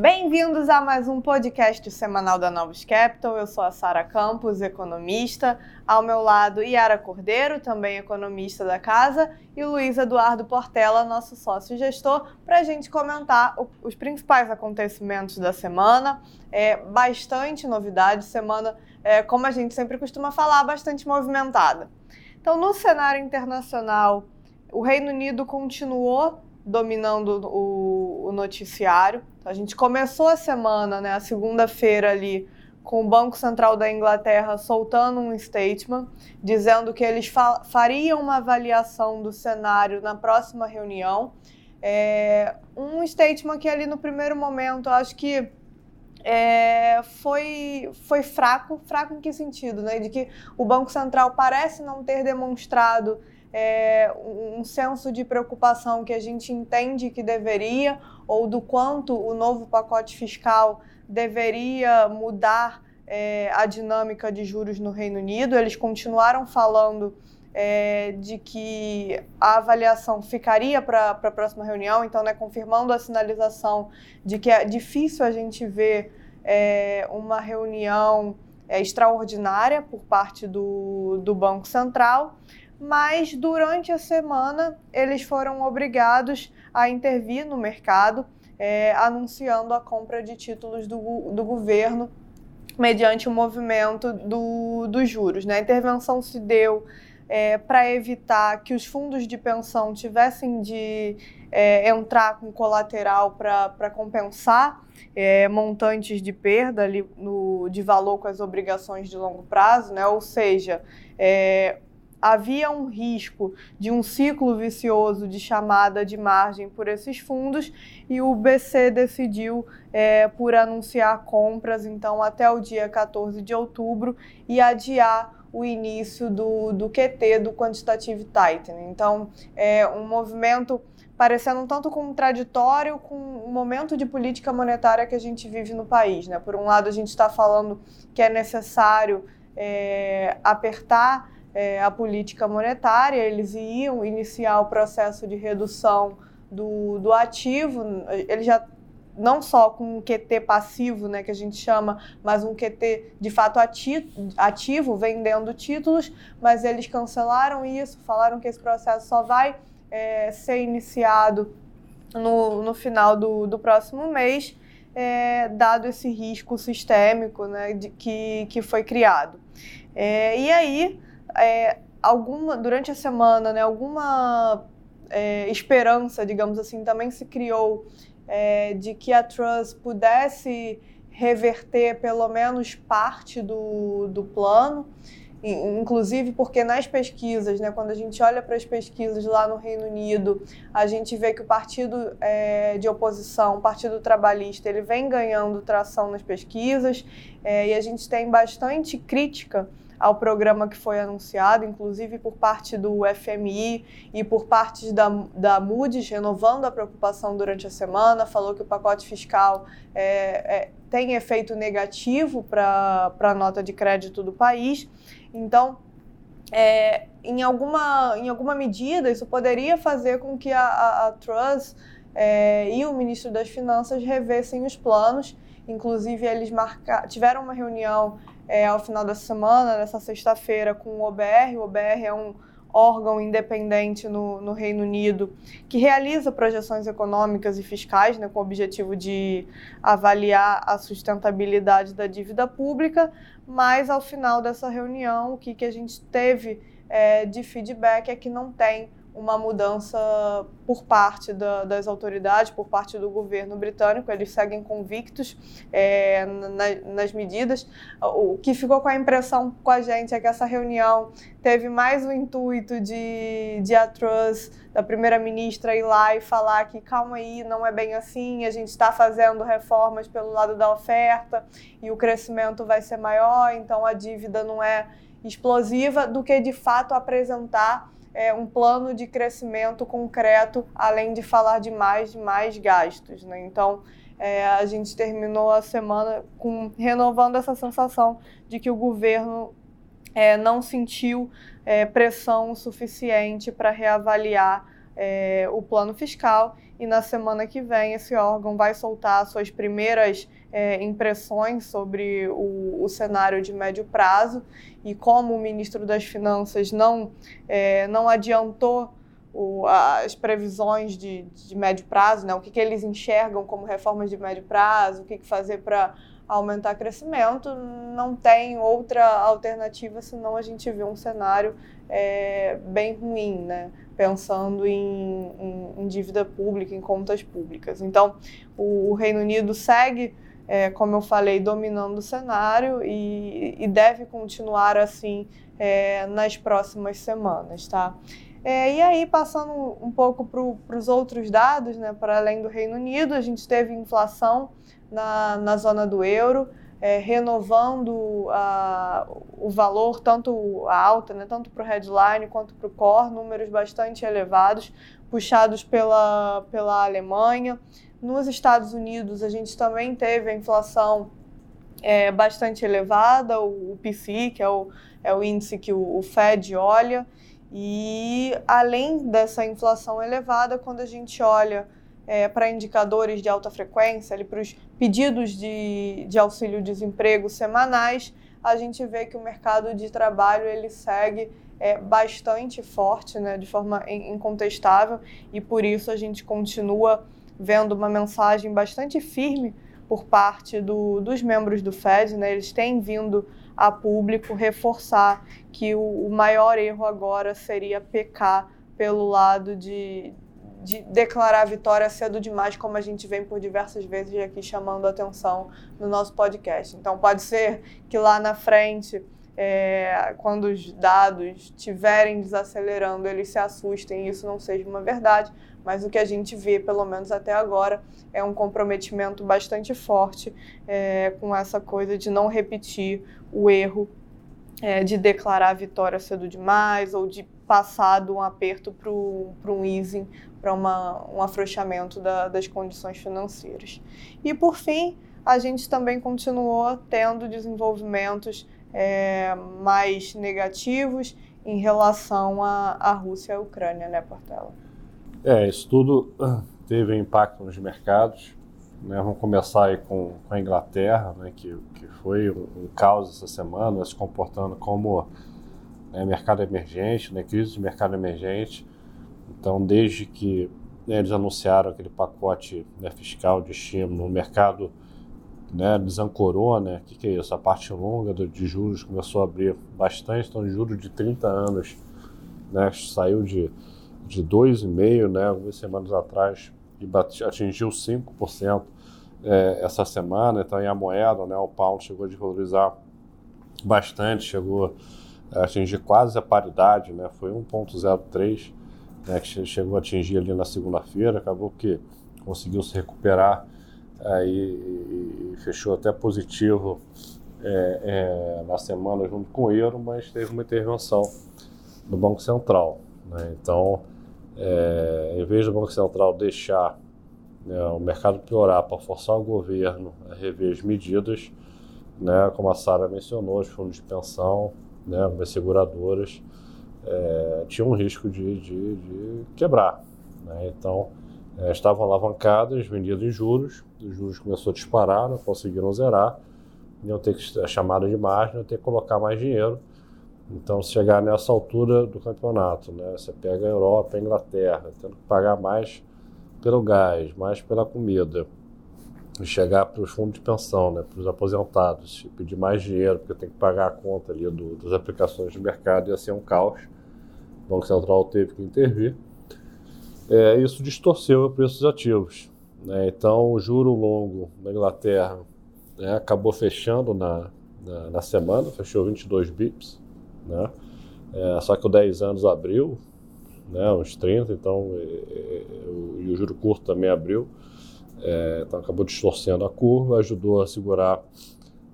Bem-vindos a mais um podcast semanal da Novos Capital. Eu sou a Sara Campos, economista. Ao meu lado, Yara Cordeiro, também economista da casa, e Luiz Eduardo Portela, nosso sócio gestor, para a gente comentar os principais acontecimentos da semana. É bastante novidade, semana, é, como a gente sempre costuma falar, bastante movimentada. Então, no cenário internacional, o Reino Unido continuou dominando o, o noticiário. A gente começou a semana, né, a segunda-feira ali, com o Banco Central da Inglaterra soltando um statement dizendo que eles fa fariam uma avaliação do cenário na próxima reunião. É, um statement que ali no primeiro momento, eu acho que é, foi, foi fraco. Fraco em que sentido? Né? De que o Banco Central parece não ter demonstrado é, um senso de preocupação que a gente entende que deveria, ou do quanto o novo pacote fiscal deveria mudar é, a dinâmica de juros no Reino Unido. Eles continuaram falando é, de que a avaliação ficaria para a próxima reunião, então, né, confirmando a sinalização de que é difícil a gente ver é, uma reunião é, extraordinária por parte do, do Banco Central mas durante a semana eles foram obrigados a intervir no mercado, é, anunciando a compra de títulos do, do governo mediante o movimento do, dos juros. Né? A intervenção se deu é, para evitar que os fundos de pensão tivessem de é, entrar com colateral para compensar é, montantes de perda ali no, de valor com as obrigações de longo prazo, né? ou seja, é, havia um risco de um ciclo vicioso de chamada de margem por esses fundos e o BC decidiu é, por anunciar compras então até o dia 14 de outubro e adiar o início do, do QT, do Quantitative Tightening. Então, é um movimento parecendo um tanto contraditório com o momento de política monetária que a gente vive no país. Né? Por um lado, a gente está falando que é necessário é, apertar é, a política monetária, eles iam iniciar o processo de redução do, do ativo, eles já não só com um QT passivo, né, que a gente chama, mas um QT de fato ati ativo, vendendo títulos, mas eles cancelaram isso, falaram que esse processo só vai é, ser iniciado no, no final do, do próximo mês, é, dado esse risco sistêmico né, de, que, que foi criado. É, e aí, é, alguma durante a semana, né, alguma é, esperança, digamos assim, também se criou é, de que a Truss pudesse reverter pelo menos parte do, do plano, inclusive porque nas pesquisas, né, quando a gente olha para as pesquisas lá no Reino Unido, a gente vê que o partido é, de oposição, o Partido Trabalhista, ele vem ganhando tração nas pesquisas é, e a gente tem bastante crítica ao programa que foi anunciado, inclusive por parte do FMI e por parte da, da Moody's, renovando a preocupação durante a semana, falou que o pacote fiscal é, é, tem efeito negativo para a nota de crédito do país. Então, é, em, alguma, em alguma medida, isso poderia fazer com que a, a, a Truss é, e o ministro das Finanças revessem os planos. Inclusive, eles marca, tiveram uma reunião é, ao final da semana, nessa sexta-feira, com o OBR. O OBR é um órgão independente no, no, Reino Unido que realiza projeções econômicas e fiscais, né, com o objetivo de avaliar a sustentabilidade da dívida pública, mas ao final dessa reunião, o que, que a gente teve é, de feedback é que não tem uma mudança por parte da, das autoridades, por parte do governo britânico. Eles seguem convictos é, na, nas medidas. O que ficou com a impressão com a gente é que essa reunião teve mais o intuito de, de a Truss, da primeira-ministra, ir lá e falar que calma aí, não é bem assim, a gente está fazendo reformas pelo lado da oferta e o crescimento vai ser maior, então a dívida não é explosiva, do que de fato apresentar é, um plano de crescimento concreto, além de falar de mais, mais gastos. Né? Então, é, a gente terminou a semana com renovando essa sensação de que o governo é, não sentiu é, pressão suficiente para reavaliar é, o plano fiscal e na semana que vem esse órgão vai soltar suas primeiras é, impressões sobre o, o, cenário de médio prazo e como o ministro das Finanças não, é, não adiantou o, as previsões de, de, médio prazo, né? o que, que eles enxergam como reformas de médio prazo, o que, que fazer para aumentar crescimento, não tem outra alternativa senão a gente ver um cenário é, bem ruim, né? Pensando em, em, em, dívida pública, em contas públicas. Então, o, o Reino Unido segue, é, como eu falei, dominando o cenário e, e deve continuar assim é, nas próximas semanas, tá? É, e aí, passando um pouco para os outros dados, né, para além do Reino Unido, a gente teve inflação na, na zona do euro, é, renovando a, o valor, tanto a alta, né, tanto para o headline quanto para o core, números bastante elevados, puxados pela, pela Alemanha. Nos Estados Unidos, a gente também teve a inflação é, bastante elevada, o, o PCI, que é o, é o índice que o, o Fed olha, e além dessa inflação elevada, quando a gente olha é, para indicadores de alta frequência, para os pedidos de, de auxílio-desemprego semanais, a gente vê que o mercado de trabalho ele segue é, bastante forte, né, de forma incontestável, e por isso a gente continua vendo uma mensagem bastante firme por parte do, dos membros do Fed, né, eles têm vindo a público reforçar que o, o maior erro agora seria pecar pelo lado de, de declarar a vitória cedo demais, como a gente vem por diversas vezes aqui chamando a atenção no nosso podcast. Então, pode ser que lá na frente, é, quando os dados estiverem desacelerando, eles se assustem e isso não seja uma verdade, mas o que a gente vê, pelo menos até agora, é um comprometimento bastante forte é, com essa coisa de não repetir o erro é, de declarar a vitória cedo demais ou de passar de um aperto para um easing para um afrouxamento da, das condições financeiras. E, por fim, a gente também continuou tendo desenvolvimentos é, mais negativos em relação à, Rússia e à Ucrânia, né, Portela? É, isso tudo ah, teve impacto nos mercados. Né? Vamos começar aí com, com a Inglaterra, né, que, que foi um, um caos essa semana, se comportando como né, mercado emergente, né, crise de mercado emergente. Então, desde que né, eles anunciaram aquele pacote né, fiscal de estímulo, o mercado né, desancorou, né? O que, que, é isso? A parte longa do, de juros começou a abrir bastante, então juros de 30 anos, né, saiu de, de 2,5%, né, algumas semanas atrás, e atingiu 5% é, essa semana, então a moeda, né, o pound chegou a desvalorizar bastante, chegou a atingir quase a paridade, né, foi 1,03%, né, que chegou a atingir ali na segunda-feira, acabou que conseguiu se recuperar aí, e, fechou até positivo é, é, na semana junto com o euro, mas teve uma intervenção do Banco Central. Né? Então, é, em vez do Banco Central deixar né, o mercado piorar para forçar o governo a rever as medidas, né, como a Sara mencionou, os fundos de pensão, né, as seguradoras, é, tinha um risco de, de, de quebrar. Né? Então, é, estavam alavancadas, vendidas em juros, os juros começou a disparar, não conseguiram zerar, iam ter que a chamada de margem, iam ter que colocar mais dinheiro. Então, se chegar nessa altura do campeonato, né, você pega a Europa, a Inglaterra, tendo que pagar mais pelo gás, mais pela comida, chegar para os fundos de pensão, né, para os aposentados, pedir mais dinheiro, porque tem que pagar a conta ali do, das aplicações de mercado, ia ser um caos. O Banco Central teve que intervir. É, isso distorceu o preço dos ativos. Né? Então, o juro longo na Inglaterra né, acabou fechando na, na, na, semana, fechou 22 bips. Né? É, só que o 10 anos abriu, né, uns 30, então, e, e, e o juro curto também abriu. É, então, acabou distorcendo a curva, ajudou a segurar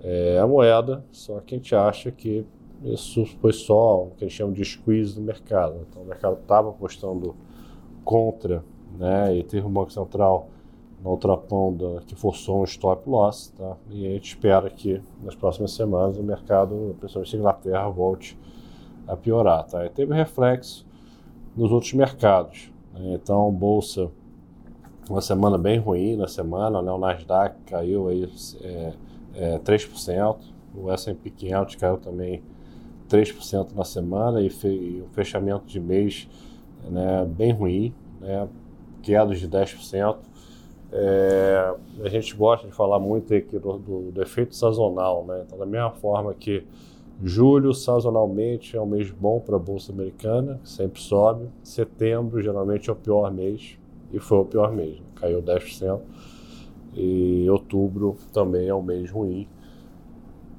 é, a moeda, só que a gente acha que isso foi só o que eles chamam de squeeze do mercado. Então o mercado estava apostando contra, né? E teve um Banco Central na outra ponta que forçou um stop loss, tá? E a gente espera que nas próximas semanas o mercado, principalmente a Inglaterra, volte a piorar, tá? E teve reflexo nos outros mercados. Então, bolsa, uma semana bem ruim na semana, né? o Nasdaq caiu aí é, é, 3%, o S&P 500 caiu também 3% na semana e, um fechamento de mês né, bem ruim, né? quedas de 10%. É, a gente gosta de falar muito aqui do, do, do, efeito sazonal, né? Então, da mesma forma que julho, sazonalmente, é um mês bom para a Bolsa Americana, sempre sobe. Setembro, geralmente, é o pior mês, e foi o pior mês, caiu 10%. E outubro também é um mês ruim,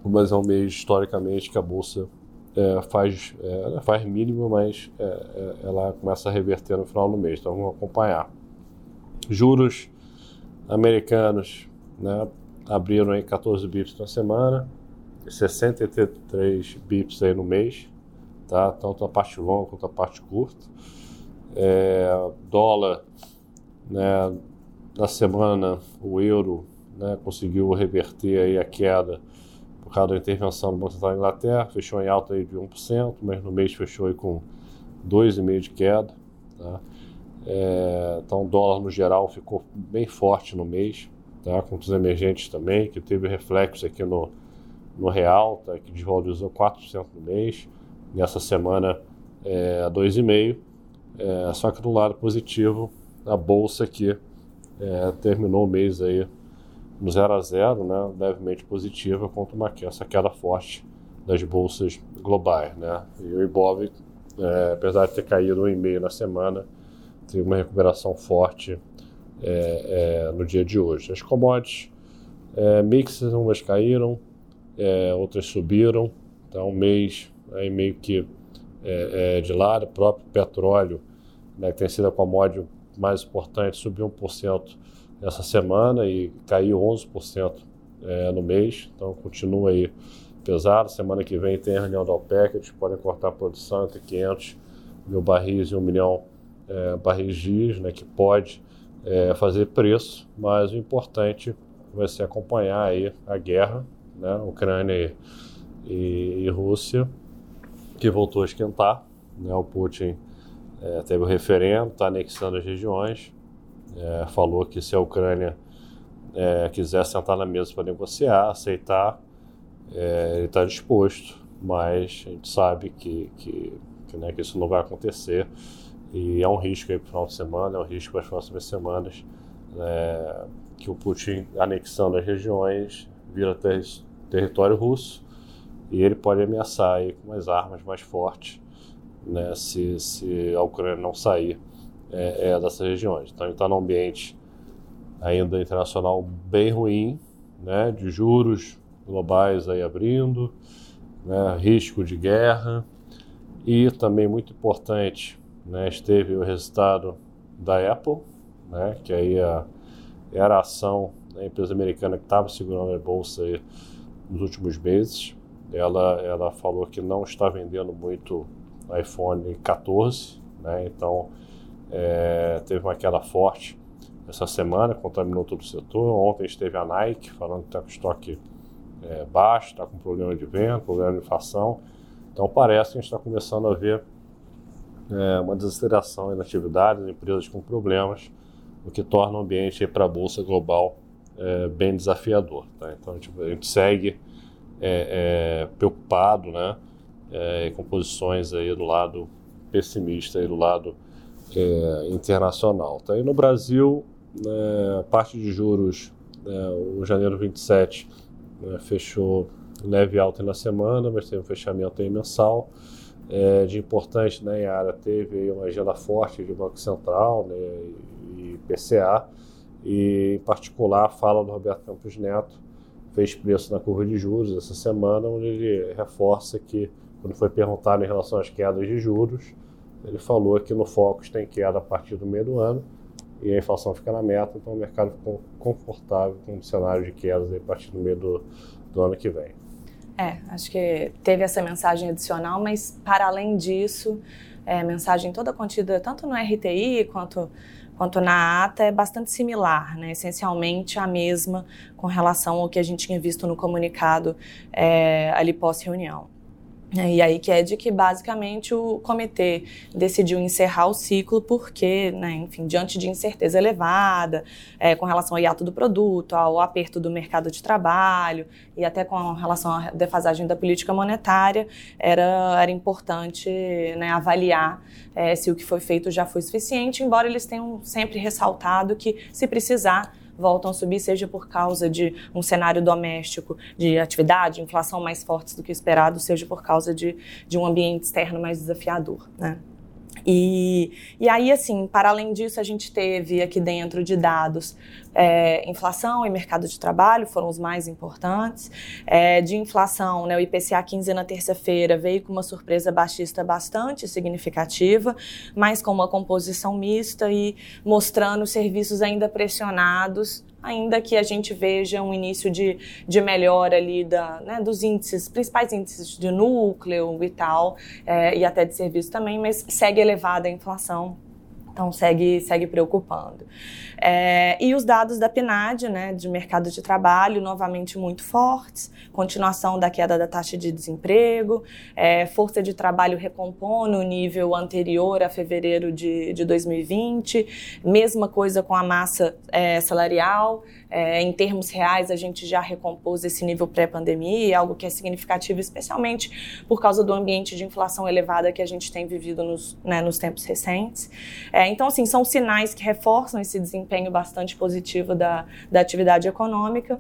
mas é um mês, historicamente, que a Bolsa é, faz, é, faz mínimo, mas é, é, ela começa a reverter no final do mês, então vamos acompanhar. Juros americanos né, abriram aí 14 bips na semana, 63 bips aí no mês, tá? tanto a parte longa quanto a parte curta. É, dólar, né, na semana, o euro né, conseguiu reverter aí a queda por causa da intervenção do Banco Central da Inglaterra, fechou em alta aí de 1%, mas no mês fechou aí com 2,5% de queda. Tá? É, então, o dólar no geral ficou bem forte no mês, tá? com os emergentes também, que teve reflexo aqui no, no real, tá? que desvalorizou 4% no mês. Nessa semana, é, 2,5%. É, só que do lado positivo, a bolsa aqui é, terminou o mês aí no 0 a 0, né, levemente positiva, contra uma, essa queda forte das bolsas globais. Né? E o Ibov, é, apesar de ter caído um e meio na semana, teve uma recuperação forte é, é, no dia de hoje. As commodities é, mixas, umas caíram, é, outras subiram, então um mês aí meio que de lado, o próprio petróleo, né, que tem sido a commodity mais importante, subiu 1% essa semana e caiu 11% é, no mês, então continua aí pesado. Semana que vem tem a reunião da OPEC, eles podem cortar a produção entre 500 mil barris e 1 milhão é, barris dias, né, que pode é, fazer preço, mas o importante vai ser acompanhar aí a guerra, né, Ucrânia e, e Rússia, que voltou a esquentar. Né, o Putin é, teve o referendo, está anexando as regiões, é, falou que se a Ucrânia é, quiser sentar na mesa para negociar, aceitar, é, ele está disposto, mas a gente sabe que, que, que, né, que isso não vai acontecer. E é um risco para o final de semana, é um risco para as próximas semanas, é, que o Putin, anexando as regiões, vira ter território russo e ele pode ameaçar aí com as armas mais fortes né, se, se a Ucrânia não sair é, é dessas regiões. Então está num ambiente ainda internacional bem ruim, né, de juros globais aí abrindo, né, risco de guerra e também muito importante né, esteve o resultado da Apple, né, que aí a, era a ação da empresa americana que estava segurando a bolsa aí nos últimos meses. Ela, ela falou que não está vendendo muito iPhone 14, né, então é, teve uma queda forte essa semana, contaminou todo o setor. Ontem esteve a Nike falando que está com estoque é, baixo, está com problema de venda, problema de inflação. Então parece que a gente está começando a ver é, uma desaceleração na atividade, empresas com problemas, o que torna o ambiente para a Bolsa Global é, bem desafiador. Tá? Então a gente, a gente segue é, é, preocupado né, é, com posições aí do lado pessimista e do lado é, internacional. Tá? E no Brasil, né, parte de juros, né, o janeiro 27 né, fechou leve alta na semana, mas teve um fechamento aí mensal. É, de importante né, área teve uma agenda forte de Banco Central né, e PCA, e em particular a fala do Roberto Campos Neto fez preço na curva de juros essa semana, onde ele reforça que, quando foi perguntado em relação às quedas de juros, ele falou que no Focus tem queda a partir do meio do ano e a inflação fica na meta, então o mercado ficou confortável com um cenário de quedas a partir do meio do, do ano que vem. É, acho que teve essa mensagem adicional, mas para além disso, é, mensagem toda contida tanto no RTI quanto, quanto na ata é bastante similar, né? essencialmente a mesma com relação ao que a gente tinha visto no comunicado é, ali pós-reunião. É, e aí que é de que basicamente o comitê decidiu encerrar o ciclo porque, né, enfim, diante de incerteza elevada é, com relação ao hiato do produto, ao aperto do mercado de trabalho e até com relação à defasagem da política monetária, era, era importante né, avaliar é, se o que foi feito já foi suficiente, embora eles tenham sempre ressaltado que, se precisar, voltam a subir, seja por causa de um cenário doméstico de atividade, inflação mais fortes do que esperado, seja por causa de, de um ambiente externo mais desafiador. Né? E, e aí, assim, para além disso, a gente teve aqui dentro de dados é, inflação e mercado de trabalho foram os mais importantes. É, de inflação, né, o IPCA 15 na terça-feira veio com uma surpresa baixista bastante significativa, mas com uma composição mista e mostrando serviços ainda pressionados ainda que a gente veja um início de, de melhora ali da, né, dos índices, principais índices de núcleo e tal, é, e até de serviço também, mas segue elevada a inflação então segue, segue preocupando. É, e os dados da PNAD, né, de mercado de trabalho, novamente muito fortes, continuação da queda da taxa de desemprego, é, força de trabalho recompondo o nível anterior a fevereiro de, de 2020, mesma coisa com a massa é, salarial, é, em termos reais, a gente já recompôs esse nível pré-pandemia, algo que é significativo, especialmente por causa do ambiente de inflação elevada que a gente tem vivido nos, né, nos tempos recentes. É, então, assim, são sinais que reforçam esse desempenho bastante positivo da, da atividade econômica.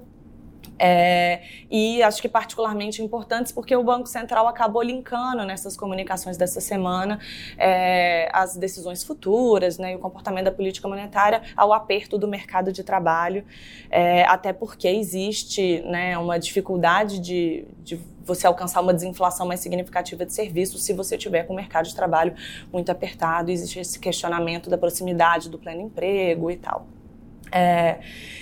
É, e acho que particularmente importantes porque o Banco Central acabou linkando nessas comunicações dessa semana é, as decisões futuras né, e o comportamento da política monetária ao aperto do mercado de trabalho, é, até porque existe né, uma dificuldade de, de você alcançar uma desinflação mais significativa de serviços se você tiver com o mercado de trabalho muito apertado. Existe esse questionamento da proximidade do pleno emprego e tal. É,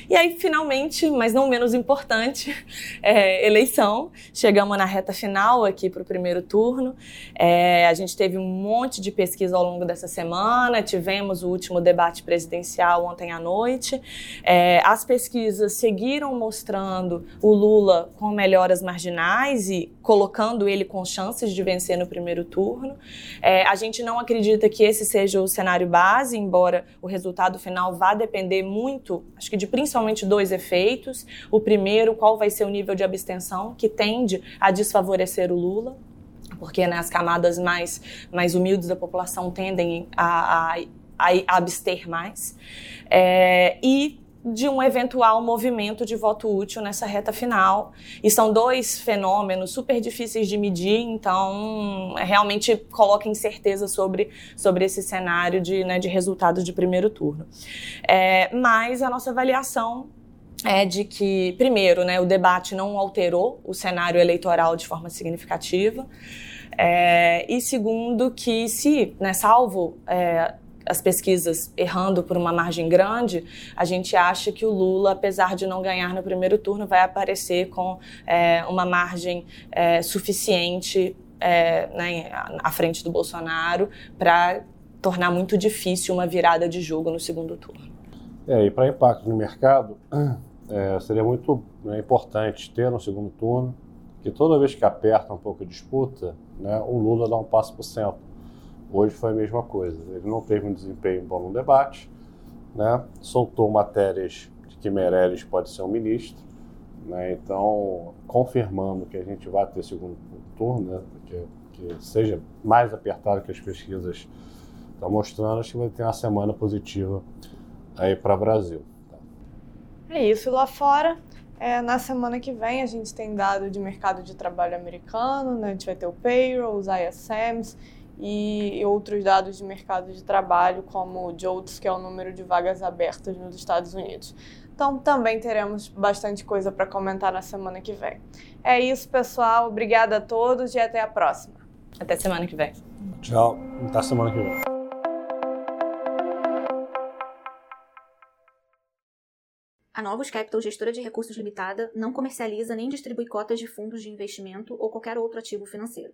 e aí, finalmente, mas não menos importante, é, eleição. Chegamos na reta final aqui para o primeiro turno. É, a gente teve um monte de pesquisa ao longo dessa semana, tivemos o último debate presidencial ontem à noite. É, as pesquisas seguiram mostrando o Lula com melhoras marginais e colocando ele com chances de vencer no primeiro turno. É, a gente não acredita que esse seja o cenário base, embora o resultado final vá depender muito, acho que de principalmente dois efeitos. O primeiro, qual vai ser o nível de abstenção, que tende a desfavorecer o Lula porque né, as camadas mais, mais humildes da população tendem a, a, a abster mais. É, e de um eventual movimento de voto útil nessa reta final. E são dois fenômenos super difíceis de medir, então realmente coloca incerteza sobre, sobre esse cenário de, né, de resultados de primeiro turno. É, mas a nossa avaliação é de que, primeiro, né, o debate não alterou o cenário eleitoral de forma significativa. É, e segundo, que se, né, salvo é, as pesquisas errando por uma margem grande, a gente acha que o Lula, apesar de não ganhar no primeiro turno, vai aparecer com é, uma margem é, suficiente é, né, à frente do Bolsonaro para tornar muito difícil uma virada de jogo no segundo turno. É, e para impacto no mercado, é, seria muito né, importante ter no segundo turno que toda vez que aperta um pouco a disputa, né, o Lula dá um passo para o centro Hoje foi a mesma coisa. Ele não teve um desempenho bom no debate, né? soltou matérias de que Meirelles pode ser um ministro. Né? Então, confirmando que a gente vai ter segundo turno, né? que, que seja mais apertado que as pesquisas estão mostrando, acho que vai ter uma semana positiva aí para o Brasil. É isso. Lá fora, é, na semana que vem, a gente tem dado de mercado de trabalho americano, né? a gente vai ter o payroll, os ISMs e outros dados de mercado de trabalho, como o JOLTS, que é o número de vagas abertas nos Estados Unidos. Então, também teremos bastante coisa para comentar na semana que vem. É isso, pessoal. Obrigada a todos e até a próxima. Até semana que vem. Tchau. Até semana que vem. A Novos Capital, gestora de recursos limitada, não comercializa nem distribui cotas de fundos de investimento ou qualquer outro ativo financeiro.